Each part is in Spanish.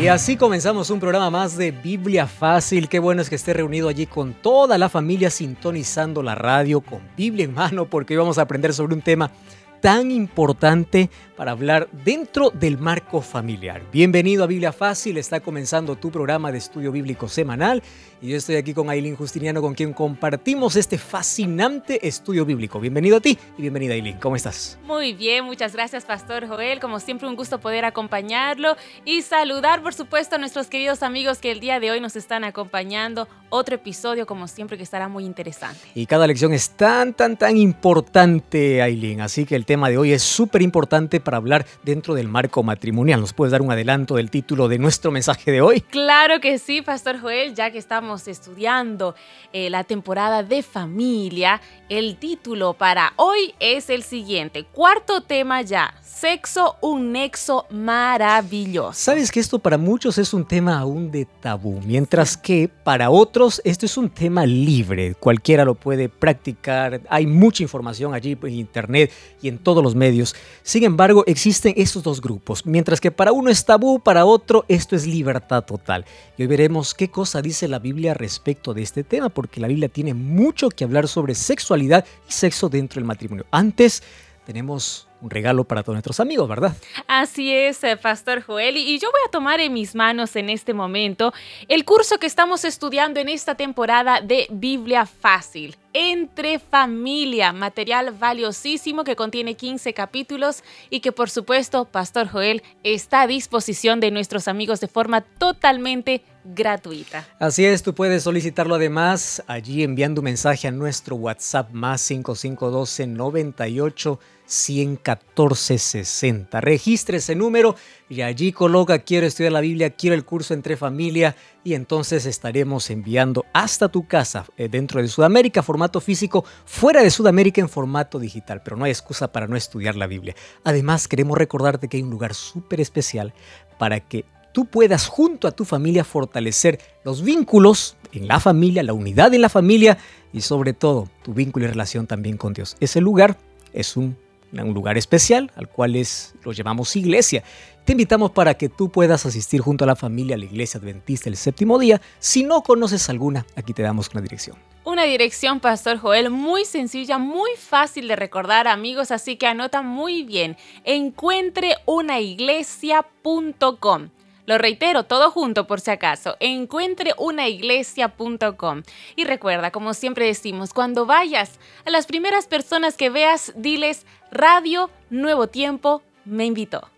Y así comenzamos un programa más de Biblia Fácil. Qué bueno es que esté reunido allí con toda la familia sintonizando la radio con Biblia en mano porque hoy vamos a aprender sobre un tema tan importante para hablar dentro del marco familiar. Bienvenido a Biblia Fácil, está comenzando tu programa de estudio bíblico semanal y yo estoy aquí con Aileen Justiniano con quien compartimos este fascinante estudio bíblico. Bienvenido a ti y bienvenida Aileen, ¿cómo estás? Muy bien, muchas gracias Pastor Joel, como siempre un gusto poder acompañarlo y saludar por supuesto a nuestros queridos amigos que el día de hoy nos están acompañando. Otro episodio como siempre que estará muy interesante. Y cada lección es tan, tan, tan importante Aileen, así que el tema de hoy es súper importante para hablar dentro del marco matrimonial. ¿Nos puedes dar un adelanto del título de nuestro mensaje de hoy? Claro que sí, Pastor Joel, ya que estamos estudiando eh, la temporada de familia, el título para hoy es el siguiente. Cuarto tema ya, sexo, un nexo maravilloso. Sabes que esto para muchos es un tema aún de tabú, mientras que para otros esto es un tema libre, cualquiera lo puede practicar, hay mucha información allí en internet y en todos los medios. Sin embargo, existen estos dos grupos, mientras que para uno es tabú, para otro esto es libertad total. Y hoy veremos qué cosa dice la Biblia respecto de este tema, porque la Biblia tiene mucho que hablar sobre sexualidad y sexo dentro del matrimonio. Antes tenemos un regalo para todos nuestros amigos, ¿verdad? Así es, eh, Pastor Joel. Y yo voy a tomar en mis manos en este momento el curso que estamos estudiando en esta temporada de Biblia Fácil. Entre familia, material valiosísimo que contiene 15 capítulos y que por supuesto, Pastor Joel, está a disposición de nuestros amigos de forma totalmente gratuita. Así es, tú puedes solicitarlo además allí enviando un mensaje a nuestro WhatsApp más 5512 98 11460. Registre ese número y allí coloca quiero estudiar la Biblia, quiero el curso entre familia y entonces estaremos enviando hasta tu casa eh, dentro de Sudamérica formato físico, fuera de Sudamérica en formato digital, pero no hay excusa para no estudiar la Biblia. Además queremos recordarte que hay un lugar súper especial para que tú puedas junto a tu familia fortalecer los vínculos en la familia, la unidad en la familia y sobre todo tu vínculo y relación también con Dios. Ese lugar es un lugar especial al cual es, lo llamamos iglesia. Te invitamos para que tú puedas asistir junto a la familia a la iglesia adventista el séptimo día. Si no conoces alguna, aquí te damos una dirección. Una dirección, Pastor Joel, muy sencilla, muy fácil de recordar, amigos, así que anota muy bien. Encuentreunaiglesia.com. Lo reitero, todo junto por si acaso. Encuentreunaiglesia.com. Y recuerda, como siempre decimos, cuando vayas a las primeras personas que veas, diles Radio Nuevo Tiempo me invitó.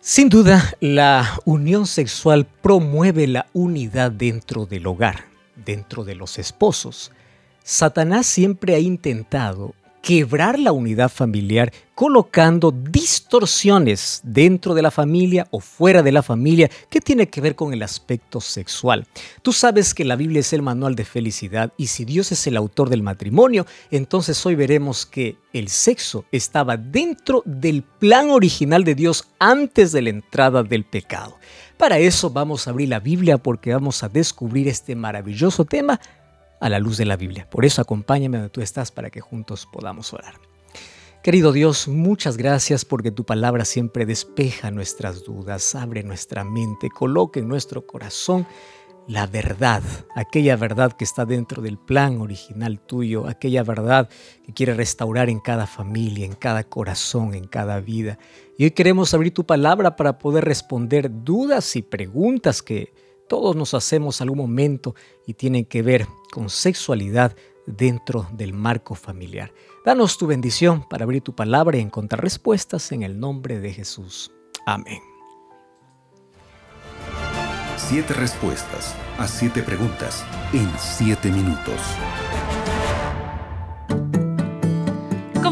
Sin duda, la unión sexual promueve la unidad dentro del hogar, dentro de los esposos. Satanás siempre ha intentado quebrar la unidad familiar colocando distorsiones dentro de la familia o fuera de la familia que tiene que ver con el aspecto sexual. Tú sabes que la Biblia es el manual de felicidad y si Dios es el autor del matrimonio, entonces hoy veremos que el sexo estaba dentro del plan original de Dios antes de la entrada del pecado. Para eso vamos a abrir la Biblia porque vamos a descubrir este maravilloso tema a la luz de la Biblia. Por eso acompáñame donde tú estás para que juntos podamos orar. Querido Dios, muchas gracias porque tu palabra siempre despeja nuestras dudas, abre nuestra mente, coloca en nuestro corazón la verdad, aquella verdad que está dentro del plan original tuyo, aquella verdad que quiere restaurar en cada familia, en cada corazón, en cada vida. Y hoy queremos abrir tu palabra para poder responder dudas y preguntas que todos nos hacemos algún momento y tienen que ver con sexualidad dentro del marco familiar. Danos tu bendición para abrir tu palabra y encontrar respuestas en el nombre de Jesús. Amén. Siete respuestas a siete preguntas en siete minutos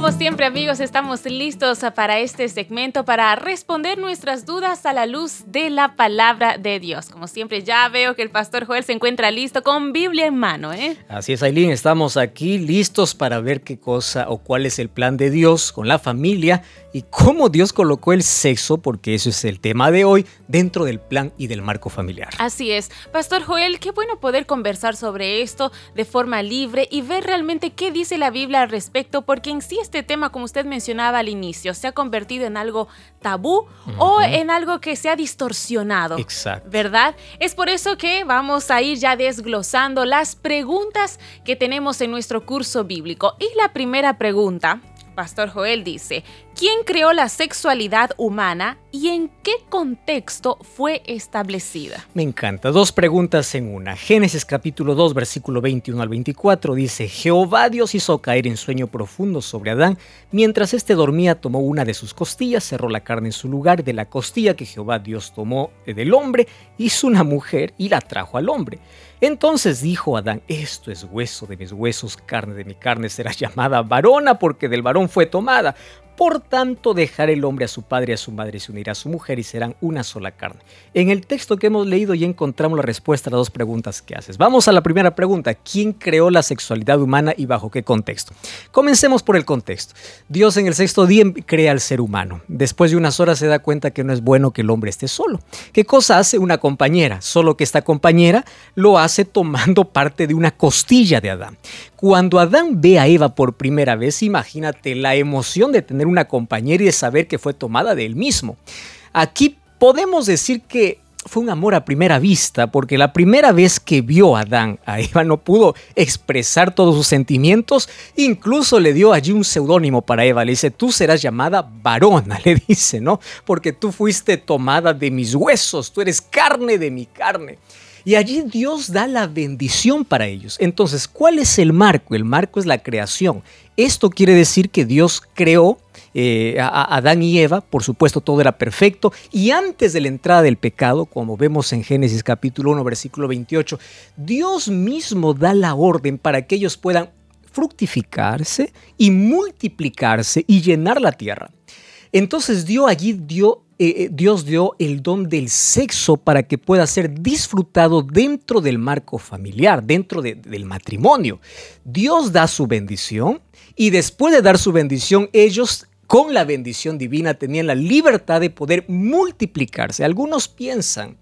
como siempre amigos, estamos listos para este segmento para responder nuestras dudas a la luz de la palabra de Dios. Como siempre ya veo que el pastor Joel se encuentra listo con Biblia en mano. ¿eh? Así es, Aileen, estamos aquí listos para ver qué cosa o cuál es el plan de Dios con la familia y cómo Dios colocó el sexo, porque eso es el tema de hoy, dentro del plan y del marco familiar. Así es. Pastor Joel, qué bueno poder conversar sobre esto de forma libre y ver realmente qué dice la Biblia al respecto, porque en sí este tema, como usted mencionaba al inicio, se ha convertido en algo tabú o en algo que se ha distorsionado. Exacto. ¿Verdad? Es por eso que vamos a ir ya desglosando las preguntas que tenemos en nuestro curso bíblico. Y la primera pregunta Pastor Joel dice, ¿quién creó la sexualidad humana y en qué contexto fue establecida? Me encanta. Dos preguntas en una. Génesis capítulo 2, versículo 21 al 24 dice, Jehová Dios hizo caer en sueño profundo sobre Adán. Mientras éste dormía, tomó una de sus costillas, cerró la carne en su lugar, de la costilla que Jehová Dios tomó del hombre, hizo una mujer y la trajo al hombre. Entonces dijo Adán, esto es hueso de mis huesos, carne de mi carne, será llamada varona porque del varón fue tomada. Por tanto, dejará el hombre a su padre y a su madre y se unirá a su mujer y serán una sola carne. En el texto que hemos leído ya encontramos la respuesta a las dos preguntas que haces. Vamos a la primera pregunta. ¿Quién creó la sexualidad humana y bajo qué contexto? Comencemos por el contexto. Dios en el sexto día crea al ser humano. Después de unas horas se da cuenta que no es bueno que el hombre esté solo. ¿Qué cosa hace una compañera? Solo que esta compañera lo hace tomando parte de una costilla de Adán. Cuando Adán ve a Eva por primera vez, imagínate la emoción de tener una compañera y de saber que fue tomada de él mismo. Aquí podemos decir que fue un amor a primera vista, porque la primera vez que vio a Adán a Eva no pudo expresar todos sus sentimientos, incluso le dio allí un seudónimo para Eva, le dice, tú serás llamada varona, le dice, ¿no? Porque tú fuiste tomada de mis huesos, tú eres carne de mi carne. Y allí Dios da la bendición para ellos. Entonces, ¿cuál es el marco? El marco es la creación. Esto quiere decir que Dios creó eh, a Adán y Eva, por supuesto todo era perfecto, y antes de la entrada del pecado, como vemos en Génesis capítulo 1, versículo 28, Dios mismo da la orden para que ellos puedan fructificarse y multiplicarse y llenar la tierra. Entonces Dios allí dio eh, eh, Dios dio el don del sexo para que pueda ser disfrutado dentro del marco familiar, dentro del matrimonio. Dios da su bendición y después de dar su bendición, ellos con la bendición divina tenían la libertad de poder multiplicarse. Algunos piensan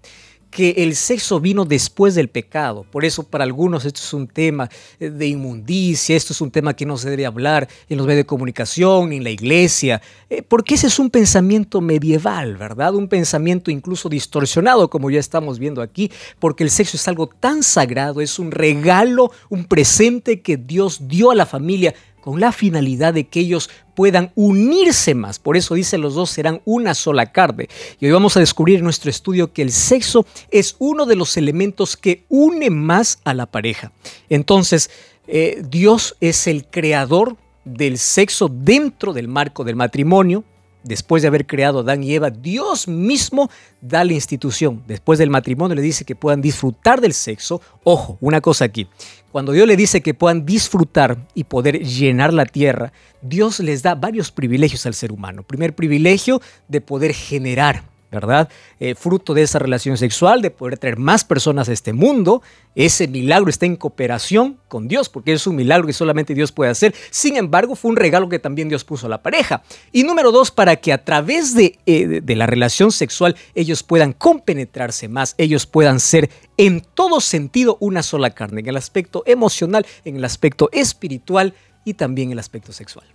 que el sexo vino después del pecado. Por eso para algunos esto es un tema eh, de inmundicia, esto es un tema que no se debe hablar en los medios de comunicación, ni en la iglesia, eh, porque ese es un pensamiento medieval, ¿verdad? Un pensamiento incluso distorsionado, como ya estamos viendo aquí, porque el sexo es algo tan sagrado, es un regalo, un presente que Dios dio a la familia con la finalidad de que ellos puedan unirse más. Por eso dice los dos serán una sola carne. Y hoy vamos a descubrir en nuestro estudio que el sexo es uno de los elementos que une más a la pareja. Entonces, eh, Dios es el creador del sexo dentro del marco del matrimonio, después de haber creado a Adán y Eva, Dios mismo da la institución. Después del matrimonio le dice que puedan disfrutar del sexo. Ojo, una cosa aquí. Cuando Dios le dice que puedan disfrutar y poder llenar la tierra, Dios les da varios privilegios al ser humano. Primer privilegio de poder generar ¿verdad? Eh, fruto de esa relación sexual, de poder traer más personas a este mundo. Ese milagro está en cooperación con Dios, porque es un milagro que solamente Dios puede hacer. Sin embargo, fue un regalo que también Dios puso a la pareja. Y número dos, para que a través de, eh, de la relación sexual ellos puedan compenetrarse más, ellos puedan ser en todo sentido una sola carne, en el aspecto emocional, en el aspecto espiritual y también en el aspecto sexual.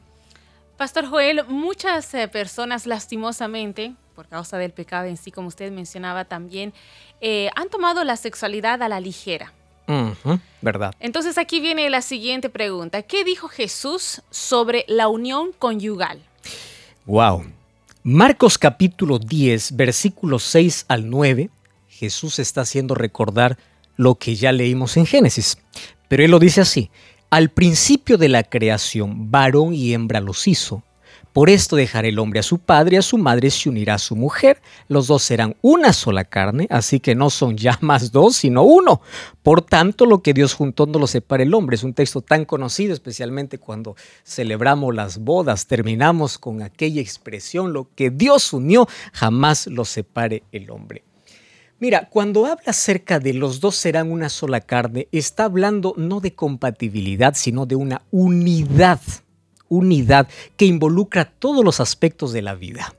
Pastor Joel, muchas eh, personas lastimosamente por causa del pecado en sí, como usted mencionaba también, eh, han tomado la sexualidad a la ligera. ¿Verdad? Entonces aquí viene la siguiente pregunta. ¿Qué dijo Jesús sobre la unión conyugal? Wow. Marcos capítulo 10, versículos 6 al 9, Jesús está haciendo recordar lo que ya leímos en Génesis. Pero él lo dice así, al principio de la creación, varón y hembra los hizo Por esto dejará el hombre a su padre y a su madre se unirá a su mujer. Los dos serán una sola carne, así que no son ya más dos, sino uno. Por tanto, lo que Dios juntó no lo separa el hombre. Es un texto tan conocido, especialmente cuando celebramos las bodas. Terminamos con aquella expresión, lo que Dios unió, jamás lo separe el hombre. Mira, cuando habla acerca de los dos serán una sola carne, está hablando no de compatibilidad, sino de una unidad unidad que involucra todos los aspectos de la vida.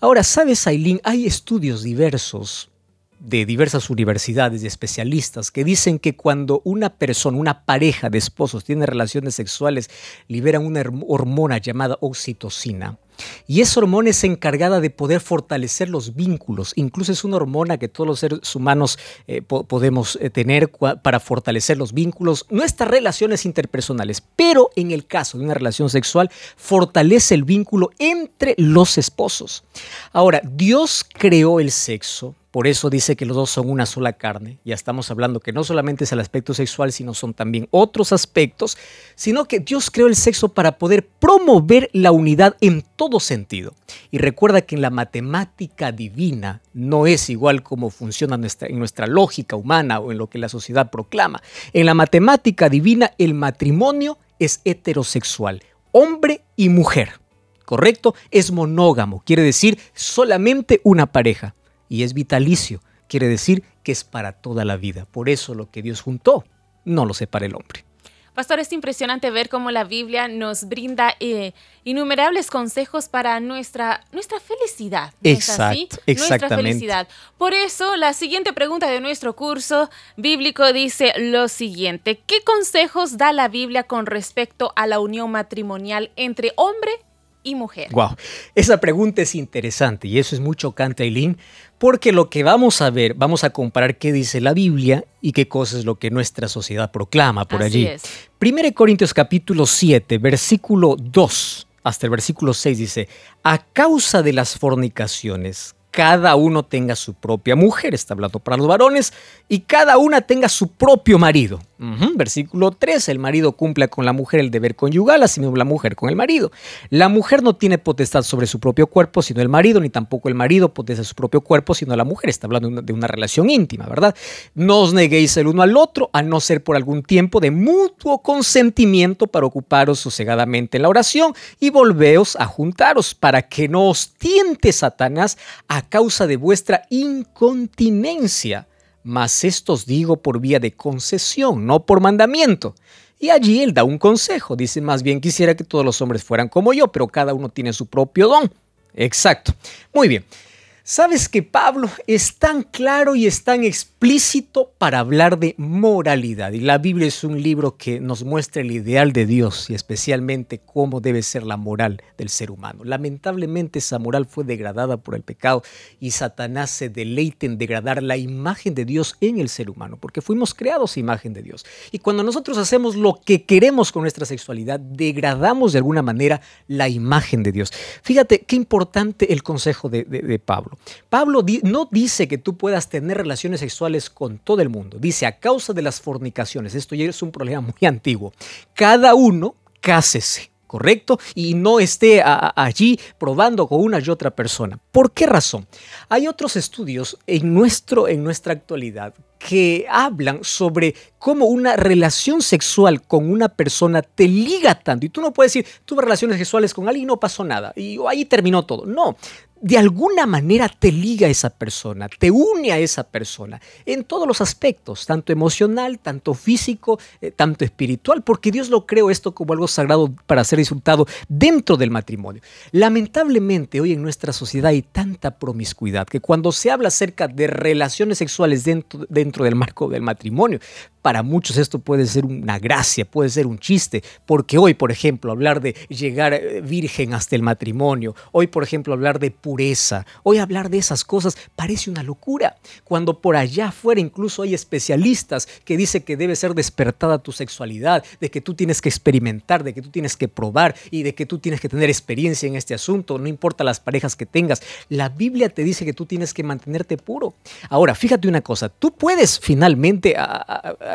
Ahora, ¿sabes, Aileen? Hay estudios diversos de diversas universidades y especialistas que dicen que cuando una persona, una pareja de esposos tiene relaciones sexuales, liberan una hormona llamada oxitocina. Y esa hormona es encargada de poder fortalecer los vínculos. Incluso es una hormona que todos los seres humanos eh, podemos eh, tener para fortalecer los vínculos, nuestras relaciones interpersonales. Pero en el caso de una relación sexual, fortalece el vínculo entre los esposos. Ahora, Dios creó el sexo por eso dice que los dos son una sola carne. Ya estamos hablando que no solamente es el aspecto sexual, sino son también otros aspectos, sino que Dios creó el sexo para poder promover la unidad en todo sentido. Y recuerda que en la matemática divina no es igual como funciona nuestra, en nuestra lógica humana o en lo que la sociedad proclama. En la matemática divina el matrimonio es heterosexual, hombre y mujer. ¿Correcto? Es monógamo, quiere decir solamente una pareja y es vitalicio. Quiere decir que es para toda la vida. Por eso lo que Dios juntó no lo separa el hombre. Pastor, es impresionante ver cómo la Biblia nos brinda eh, innumerables consejos para nuestra, nuestra felicidad. Exacto, Nuestra felicidad. Por eso, la siguiente pregunta de nuestro curso bíblico dice lo siguiente. ¿Qué consejos da la Biblia con respecto a la unión matrimonial entre hombre y mujer? Wow, esa pregunta es interesante y eso es muy chocante, Eileen, porque lo que vamos a ver, vamos a comparar qué dice la Biblia y qué cosa es lo que nuestra sociedad proclama por Así allí. Es. 1 Corintios capítulo 7, versículo 2 hasta el versículo 6 dice, a causa de las fornicaciones, cada uno tenga su propia mujer, está hablando para los varones, y cada una tenga su propio marido. Versículo 3, el marido cumpla con la mujer el deber conyugal, así mismo la mujer con el marido. La mujer no tiene potestad sobre su propio cuerpo, sino el marido, ni tampoco el marido potestad su propio cuerpo, sino la mujer. Está hablando de una, relación íntima, ¿verdad? No os neguéis el uno al otro, a no ser por algún tiempo de mutuo consentimiento para ocuparos sosegadamente en la oración y volveos a juntaros, para que no os tiente Satanás a causa de vuestra incontinencia mas esto os digo por vía de concesión, no por mandamiento. Y allí él da un consejo, dice más bien quisiera que todos los hombres fueran como yo, pero cada uno tiene su propio don. Exacto. Muy bien. Sabes que Pablo es tan claro y es tan explícito para hablar de moralidad. Y la Biblia es un libro que nos muestra el ideal de Dios y especialmente cómo debe ser la moral del ser humano. Lamentablemente esa moral fue degradada por el pecado y Satanás se deleita en degradar la imagen de Dios en el ser humano, porque fuimos creados imagen de Dios. Y cuando nosotros hacemos lo que queremos con nuestra sexualidad, degradamos de alguna manera la imagen de Dios. Fíjate qué importante el consejo de, de Pablo. Pablo. no dice que tú puedas tener relaciones sexuales con todo el mundo. Dice a causa de las fornicaciones. Esto ya es un problema muy antiguo. Cada uno cásese. ¿correcto? Y no esté allí probando con una y otra persona. ¿Por qué razón? Hay otros estudios en, nuestro, en nuestra actualidad que hablan sobre cómo una relación sexual con una persona te liga tanto. Y tú no puedes decir, tuve relaciones sexuales con alguien y no pasó nada. Y ahí terminó todo. No, de alguna manera te liga a esa persona, te une a esa persona en todos los aspectos, tanto emocional, tanto físico, eh, tanto espiritual, porque Dios lo creó esto como algo sagrado para ser disfrutado dentro del matrimonio. Lamentablemente hoy en nuestra sociedad hay tanta promiscuidad que cuando se habla acerca de relaciones sexuales dentro, dentro del marco del matrimonio, para muchos esto puede ser una gracia, puede ser un chiste, porque hoy, por ejemplo, hablar de llegar eh, virgen hasta el matrimonio, hoy, por ejemplo, hablar de pureza, hoy hablar de esas cosas parece una locura, cuando por allá afuera incluso hay especialistas que dicen que debe ser despertada tu sexualidad, de que tú tienes que experimentar, de que tú tienes que probar y de que tú tienes que tener experiencia en este asunto, no importa las parejas que tengas. La Biblia te dice que tú tienes que mantenerte puro. Ahora, fíjate una cosa, tú puedes finalmente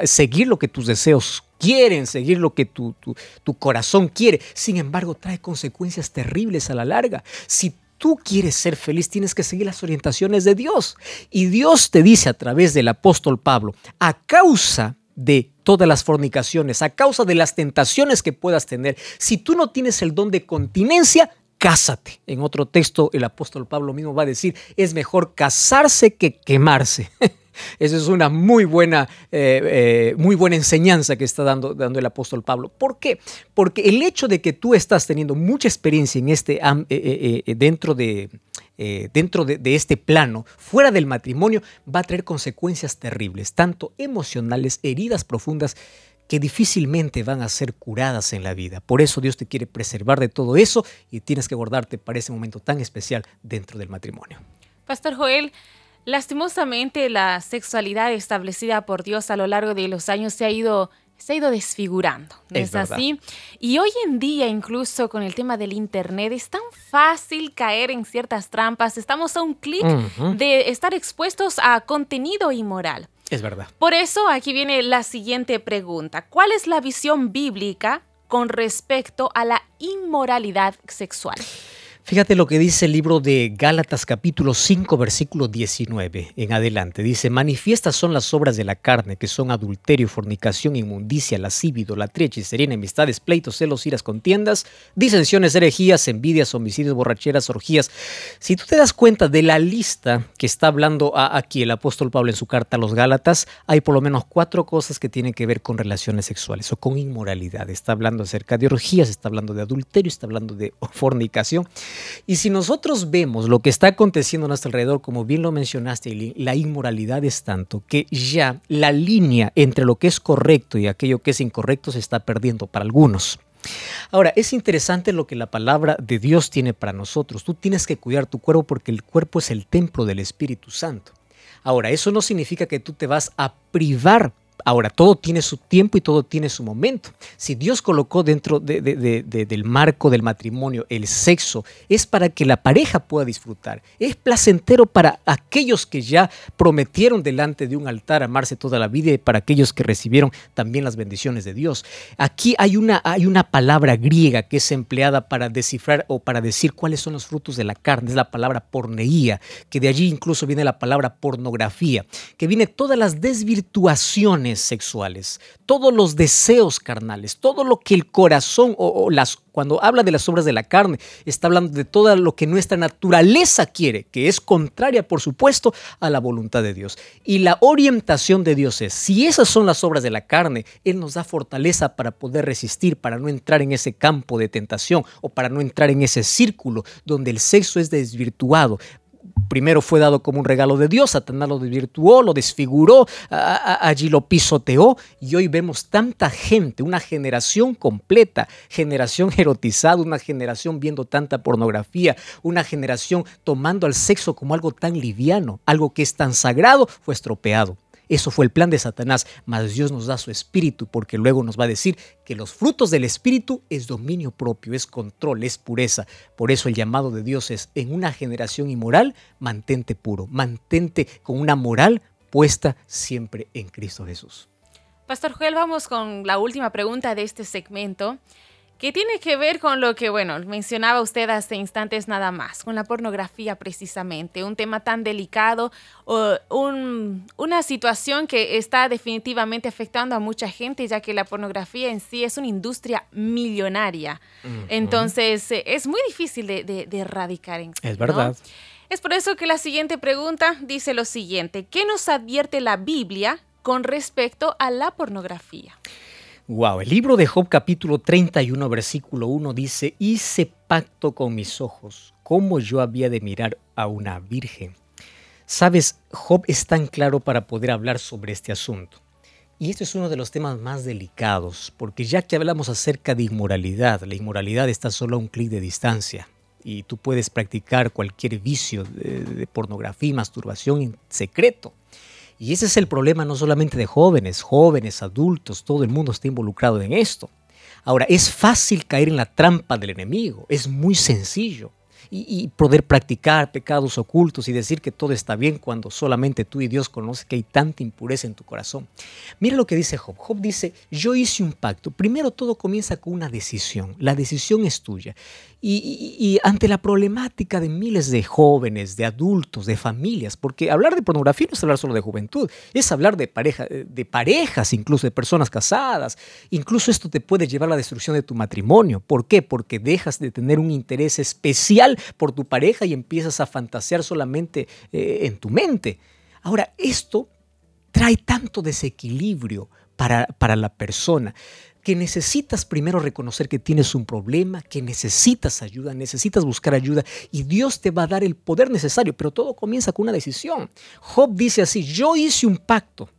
seguir lo que tus deseos quieren seguir lo que tu, tu, corazón quiere. Sin embargo, trae consecuencias terribles a la larga. Si tú quieres ser feliz, tienes que seguir las orientaciones de Dios. Y Dios te dice a través del apóstol Pablo, a causa de todas las fornicaciones, a causa de las tentaciones que puedas tener, si tú no tienes el don de continencia, cásate. En otro texto, el apóstol Pablo mismo va a decir, es mejor casarse que quemarse. Esa es una muy buena, eh, eh, muy buena enseñanza que está dando, dando el apóstol Pablo. ¿Por qué? Porque el hecho de que tú estás teniendo mucha experiencia en este, eh, dentro de, dentro de, este plano, fuera del matrimonio, va a traer consecuencias terribles, tanto emocionales, heridas profundas, que difícilmente van a ser curadas en la vida. Por eso Dios te quiere preservar de todo eso y tienes que guardarte para ese momento tan especial dentro del matrimonio. Pastor Joel, lastimosamente la sexualidad establecida por Dios a lo largo de los años se ha ido se ha ido desfigurando, es, así? Y hoy en día, incluso con el tema del Internet, es tan fácil caer en ciertas trampas. Estamos a un clic de estar expuestos a contenido inmoral. Es verdad. Por eso aquí viene la siguiente pregunta. ¿Cuál es la visión bíblica con respecto a la inmoralidad sexual? Fíjate lo que dice el libro de Gálatas capítulo 5 versículo 19 en adelante. Dice, manifiestas son las obras de la carne, que son adulterio, fornicación, inmundicia, lascivia, idolatría, hechicería, enemistades, pleitos, celos, iras, contiendas, disensiones, herejías, envidias, homicidios, borracheras, orgías. Si tú te das cuenta de la lista que está hablando aquí el apóstol Pablo en su carta a los Gálatas, hay por lo menos cuatro cosas que tienen que ver con relaciones sexuales o con inmoralidad. Está hablando acerca de orgías, está hablando de adulterio, está hablando de fornicación. Y si nosotros vemos lo que está aconteciendo a nuestro alrededor, como bien lo mencionaste, la inmoralidad es tanto que ya la línea entre lo que es correcto y aquello que es incorrecto se está perdiendo para algunos. Ahora, es interesante lo que la palabra de Dios tiene para nosotros. Tú tienes que cuidar tu cuerpo porque el cuerpo es el templo del Espíritu Santo. Ahora, eso no significa que tú te vas a privar Ahora, todo tiene su tiempo y todo tiene su momento. Si Dios colocó dentro del marco del matrimonio el sexo, es para que la pareja pueda disfrutar. Es placentero para aquellos que ya prometieron delante de un altar amarse toda la vida y para aquellos que recibieron también las bendiciones de Dios. Aquí hay una, hay una palabra griega que es empleada para descifrar o para decir cuáles son los frutos de la carne. Es la palabra porneía, que de allí incluso viene la palabra pornografía, que viene todas las desvirtuaciones sexuales, todos los deseos carnales, todo lo que el corazón o, las cuando habla de las obras de la carne, está hablando de todo lo que nuestra naturaleza quiere, que es contraria, por supuesto, a la voluntad de Dios. Y la orientación de Dios es, si esas son las obras de la carne, Él nos da fortaleza para poder resistir, para no entrar en ese campo de tentación o para no entrar en ese círculo donde el sexo es desvirtuado, primero fue dado como un regalo de Dios, Satanás lo desvirtuó, lo desfiguró, allí lo pisoteó y hoy vemos tanta gente, una generación completa, generación erotizada, una generación viendo tanta pornografía, una generación tomando al sexo como algo tan liviano, algo que es tan sagrado, fue estropeado. Eso fue el plan de Satanás, mas Dios nos da su espíritu porque luego nos va a decir que los frutos del espíritu es dominio propio, es control, es pureza. Por eso el llamado de Dios es en una generación inmoral, mantente puro, mantente con una moral puesta siempre en Cristo Jesús. Pastor Joel, vamos con la última pregunta de este segmento que tiene que ver con lo que, bueno, mencionaba usted hace instantes nada más, con la pornografía precisamente, un tema tan delicado, una situación que está definitivamente afectando a mucha gente, ya que la pornografía en sí es una industria millonaria. Entonces, eh, es muy difícil de, erradicar. En es verdad. Es por eso que la siguiente pregunta dice lo siguiente, ¿qué nos advierte la Biblia con respecto a la pornografía? Wow, el libro de Job capítulo 31 versículo 1 dice, hice pacto con mis ojos, como yo había de mirar a una virgen. Sabes, Job es tan claro para poder hablar sobre este asunto. Y este es uno de los temas más delicados, porque ya que hablamos acerca de inmoralidad, la inmoralidad está solo a un clic de distancia y tú puedes practicar cualquier vicio de, de pornografía y masturbación en secreto. Y ese es el problema no solamente de jóvenes, jóvenes, adultos, todo el mundo está involucrado en esto. Ahora, es fácil caer en la trampa del enemigo, es muy sencillo. Y, poder practicar pecados ocultos y decir que todo está bien cuando solamente tú y Dios conocen que hay tanta impureza en tu corazón. Mira lo que dice Job. Job dice, yo hice un pacto. Primero todo comienza con una decisión. La decisión es tuya. Y, ante la problemática de miles de jóvenes, de adultos, de familias, porque hablar de pornografía no es hablar solo de juventud, es hablar de, pareja, de parejas, incluso de personas casadas. Incluso esto te puede llevar a la destrucción de tu matrimonio. ¿Por qué? Porque dejas de tener un interés especial por tu pareja y empiezas a fantasear solamente eh, en tu mente. Ahora, esto trae tanto desequilibrio para, para la persona que necesitas primero reconocer que tienes un problema, que necesitas ayuda, necesitas buscar ayuda y Dios te va a dar el poder necesario, pero todo comienza con una decisión. Job dice así, yo hice un pacto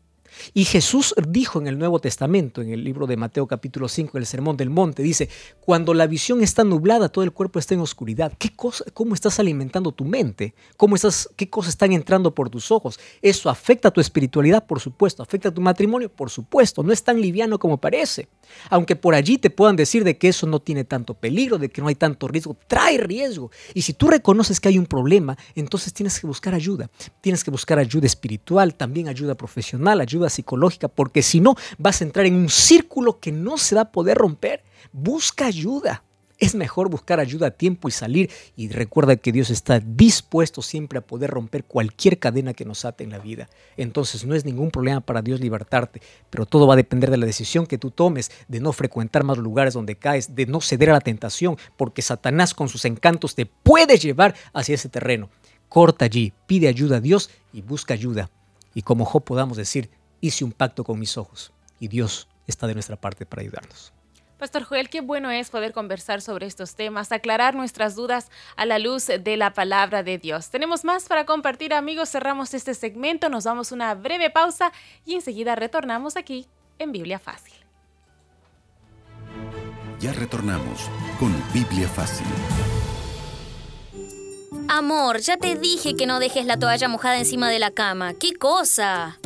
y Jesús dijo en el Nuevo Testamento, en el libro de Mateo capítulo 5, el Sermón del Monte, dice, cuando la visión está nublada, todo el cuerpo está en oscuridad. ¿Qué cosa, ¿Cómo estás alimentando tu mente? ¿Cómo estás, ¿Qué cosas están entrando por tus ojos? Eso afecta a tu espiritualidad, por supuesto. Afecta a tu matrimonio, por supuesto. No es tan liviano como parece. Aunque por allí te puedan decir de que eso no tiene tanto peligro, de que no hay tanto riesgo, trae riesgo. Y si tú reconoces que hay un problema, entonces tienes que buscar ayuda. Tienes que buscar ayuda espiritual, también ayuda profesional, ayuda psicológica, porque si no vas a entrar en un círculo que no se va a poder romper. Busca ayuda. Es mejor buscar ayuda a tiempo y salir. Y recuerda que Dios está dispuesto siempre a poder romper cualquier cadena que nos ate en la vida. Entonces no es ningún problema para Dios libertarte, pero todo va a depender de la decisión que tú tomes, de no frecuentar más lugares donde caes, de no ceder a la tentación, porque Satanás con sus encantos te puede llevar hacia ese terreno. Corta allí, pide ayuda a Dios y busca ayuda. Y como Job podamos decir, hice un pacto con mis ojos y Dios está de nuestra parte para ayudarnos. Pastor Joel, qué bueno es poder conversar sobre estos temas, aclarar nuestras dudas a la luz de la palabra de Dios. Tenemos más para compartir, amigos. Cerramos este segmento, nos damos una breve pausa y enseguida retornamos aquí en Biblia Fácil. Ya retornamos con Biblia Fácil. Amor, ya te dije que no dejes la toalla mojada encima de la cama. ¿Qué cosa?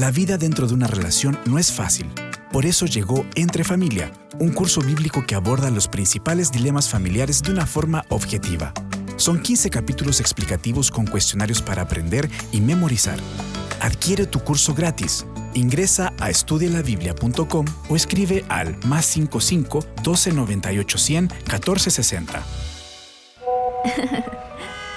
La vida dentro de una relación no es fácil. Por eso llegó Entre Familia, un curso bíblico que aborda los principales dilemas familiares de una forma objetiva. Son 15 capítulos explicativos con cuestionarios para aprender y memorizar. Adquiere tu curso gratis. Ingresa a estudialabiblia.com o escribe al más 55 12 98 100 14 60.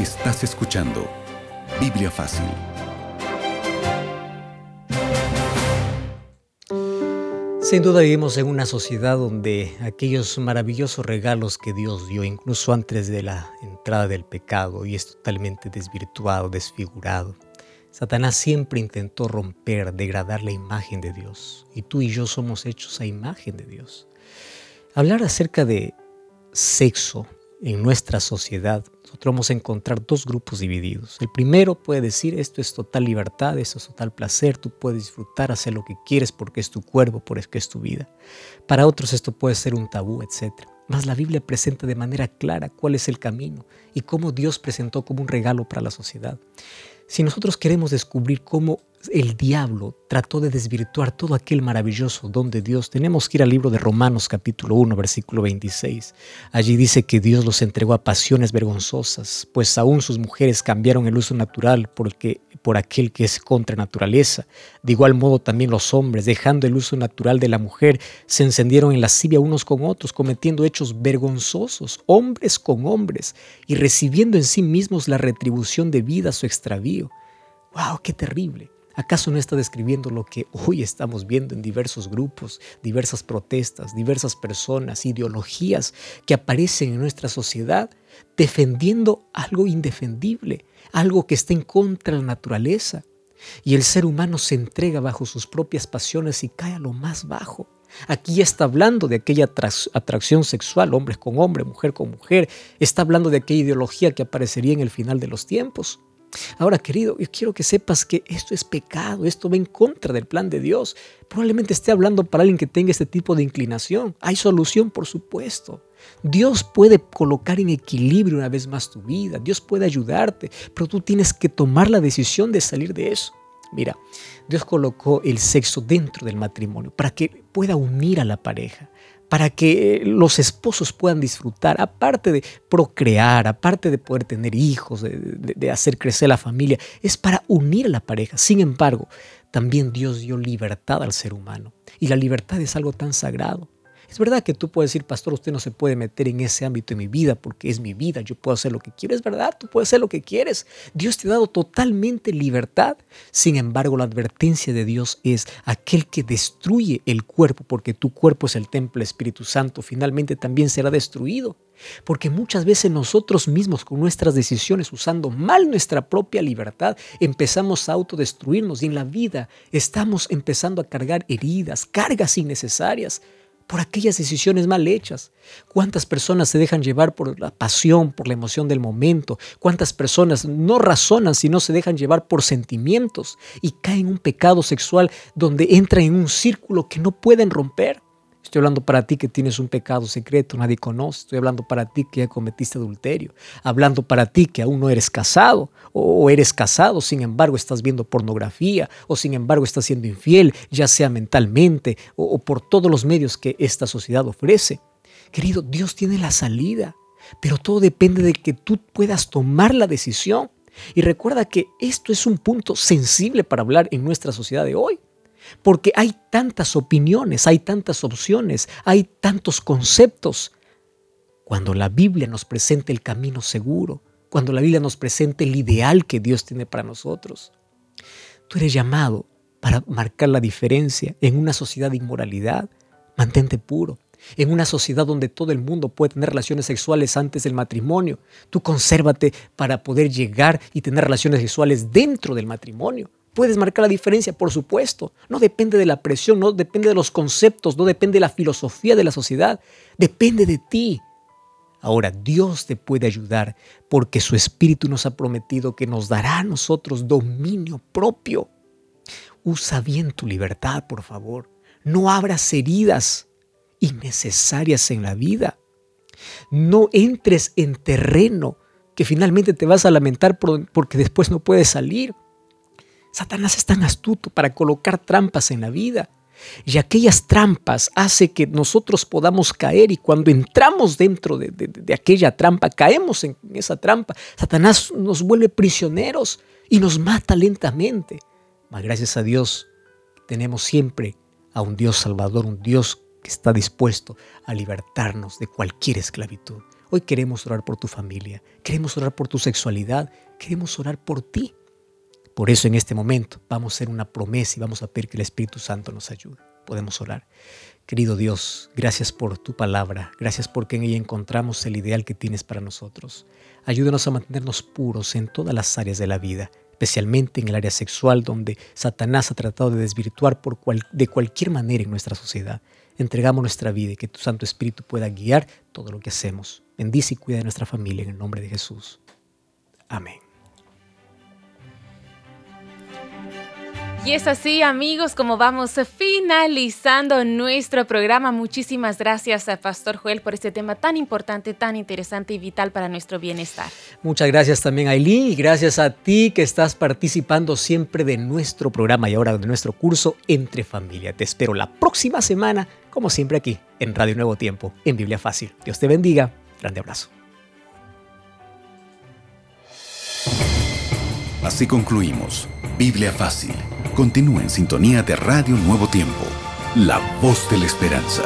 Estás escuchando Biblia Fácil. Sin duda vivimos en una sociedad donde aquellos maravillosos regalos que Dios dio, incluso antes de la entrada del pecado, y es totalmente desvirtuado, desfigurado. Satanás siempre intentó romper, degradar la imagen de Dios, y tú y yo somos hechos a imagen de Dios. Hablar acerca de sexo en nuestra sociedad, nosotros vamos a encontrar dos grupos divididos. El primero puede decir, esto es total libertad, esto es total placer, tú puedes disfrutar, hacer lo que quieres porque es tu cuerpo, porque es tu vida. Para otros esto puede ser un tabú, etc. Mas la Biblia presenta de manera clara cuál es el camino y cómo Dios presentó como un regalo para la sociedad. Si nosotros queremos descubrir cómo el diablo trató de desvirtuar todo aquel maravilloso don de Dios, tenemos que ir al libro de Romanos capítulo 1, versículo 26. Allí dice que Dios los entregó a pasiones vergonzosas, pues aún sus mujeres cambiaron el uso natural porque, por aquel que es contra naturaleza. De igual modo también los hombres, dejando el uso natural de la mujer, se encendieron en lascivia unos con otros, cometiendo hechos vergonzosos, hombres con hombres, y recibiendo en sí mismos la retribución debida a su extravío. ¡Wow! ¡Qué terrible! ¿Acaso no está describiendo lo que hoy estamos viendo en diversos grupos, diversas protestas, diversas personas, ideologías que aparecen en nuestra sociedad defendiendo algo indefendible, algo que está en contra de la naturaleza? Y el ser humano se entrega bajo sus propias pasiones y cae a lo más bajo. Aquí está hablando de aquella atracción sexual, hombres con hombre, mujer con mujer. Está hablando de aquella ideología que aparecería en el final de los tiempos. Ahora, querido, yo quiero que sepas que esto es pecado, esto va en contra del plan de Dios. Probablemente esté hablando para alguien que tenga este tipo de inclinación. Hay solución, por supuesto. Dios puede colocar en equilibrio una vez más tu vida, Dios puede ayudarte, pero tú tienes que tomar la decisión de salir de eso. Mira, Dios colocó el sexo dentro del matrimonio para que pueda unir a la pareja, para que los esposos puedan disfrutar, aparte de procrear, aparte de poder tener hijos, de, hacer crecer la familia, es para unir a la pareja. Sin embargo, también Dios dio libertad al ser humano y la libertad es algo tan sagrado. Es verdad que tú puedes decir, pastor, usted no se puede meter en ese ámbito de mi vida porque es mi vida, yo puedo hacer lo que quiero. Es verdad, tú puedes hacer lo que quieres. Dios te ha dado totalmente libertad. Sin embargo, la advertencia de Dios es aquel que destruye el cuerpo, porque tu cuerpo es el templo Espíritu Santo, finalmente también será destruido. Porque muchas veces nosotros mismos con nuestras decisiones, usando mal nuestra propia libertad, empezamos a autodestruirnos y en la vida estamos empezando a cargar heridas, cargas innecesarias por aquellas decisiones mal hechas. ¿Cuántas personas se dejan llevar por la pasión, por la emoción del momento? ¿Cuántas personas no razonan, sino se dejan llevar por sentimientos y caen en un pecado sexual donde entran en un círculo que no pueden romper? Estoy hablando para ti que tienes un pecado secreto, nadie conoce. Estoy hablando para ti que ya cometiste adulterio. Hablando para ti que aún no eres casado o eres casado, sin embargo estás viendo pornografía o sin embargo estás siendo infiel, ya sea mentalmente o, o por todos los medios que esta sociedad ofrece. Querido, Dios tiene la salida, pero todo depende de que tú puedas tomar la decisión. Y recuerda que esto es un punto sensible para hablar en nuestra sociedad de hoy. Porque hay tantas opiniones, hay tantas opciones, hay tantos conceptos. Cuando la Biblia nos presenta el camino seguro, cuando la Biblia nos presenta el ideal que Dios tiene para nosotros, tú eres llamado para marcar la diferencia en una sociedad de inmoralidad. Mantente puro. En una sociedad donde todo el mundo puede tener relaciones sexuales antes del matrimonio, tú consérvate para poder llegar y tener relaciones sexuales dentro del matrimonio. Puedes marcar la diferencia, por supuesto. No depende de la presión, no depende de los conceptos, no depende de la filosofía de la sociedad. Depende de ti. Ahora Dios te puede ayudar porque su Espíritu nos ha prometido que nos dará a nosotros dominio propio. Usa bien tu libertad, por favor. No abras heridas innecesarias en la vida. No entres en terreno que finalmente te vas a lamentar porque después no puedes salir. Satanás es tan astuto para colocar trampas en la vida. Y aquellas trampas hace que nosotros podamos caer y cuando entramos dentro de, aquella trampa, caemos en esa trampa, Satanás nos vuelve prisioneros y nos mata lentamente. Mas gracias a Dios tenemos siempre a un Dios salvador, un Dios que está dispuesto a libertarnos de cualquier esclavitud. Hoy queremos orar por tu familia, queremos orar por tu sexualidad, queremos orar por ti. Por eso en este momento vamos a hacer una promesa y vamos a pedir que el Espíritu Santo nos ayude. Podemos orar. Querido Dios, gracias por tu palabra, gracias porque en ella encontramos el ideal que tienes para nosotros. Ayúdanos a mantenernos puros en todas las áreas de la vida, especialmente en el área sexual donde Satanás ha tratado de desvirtuar por de cualquier manera en nuestra sociedad. Entregamos nuestra vida y que tu Santo Espíritu pueda guiar todo lo que hacemos. Bendice y cuida de nuestra familia en el nombre de Jesús. Amén. Y es así, amigos, como vamos finalizando nuestro programa. Muchísimas gracias a Pastor Joel por este tema tan importante, tan interesante y vital para nuestro bienestar. Muchas gracias también, Aileen, y gracias a ti que estás participando siempre de nuestro programa y ahora de nuestro curso Entre Familia. Te espero la próxima semana, como siempre aquí, en Radio Nuevo Tiempo, en Biblia Fácil. Dios te bendiga. Grande abrazo. Así concluimos. Biblia Fácil. Continúa en sintonía de Radio Nuevo Tiempo, la voz de la esperanza.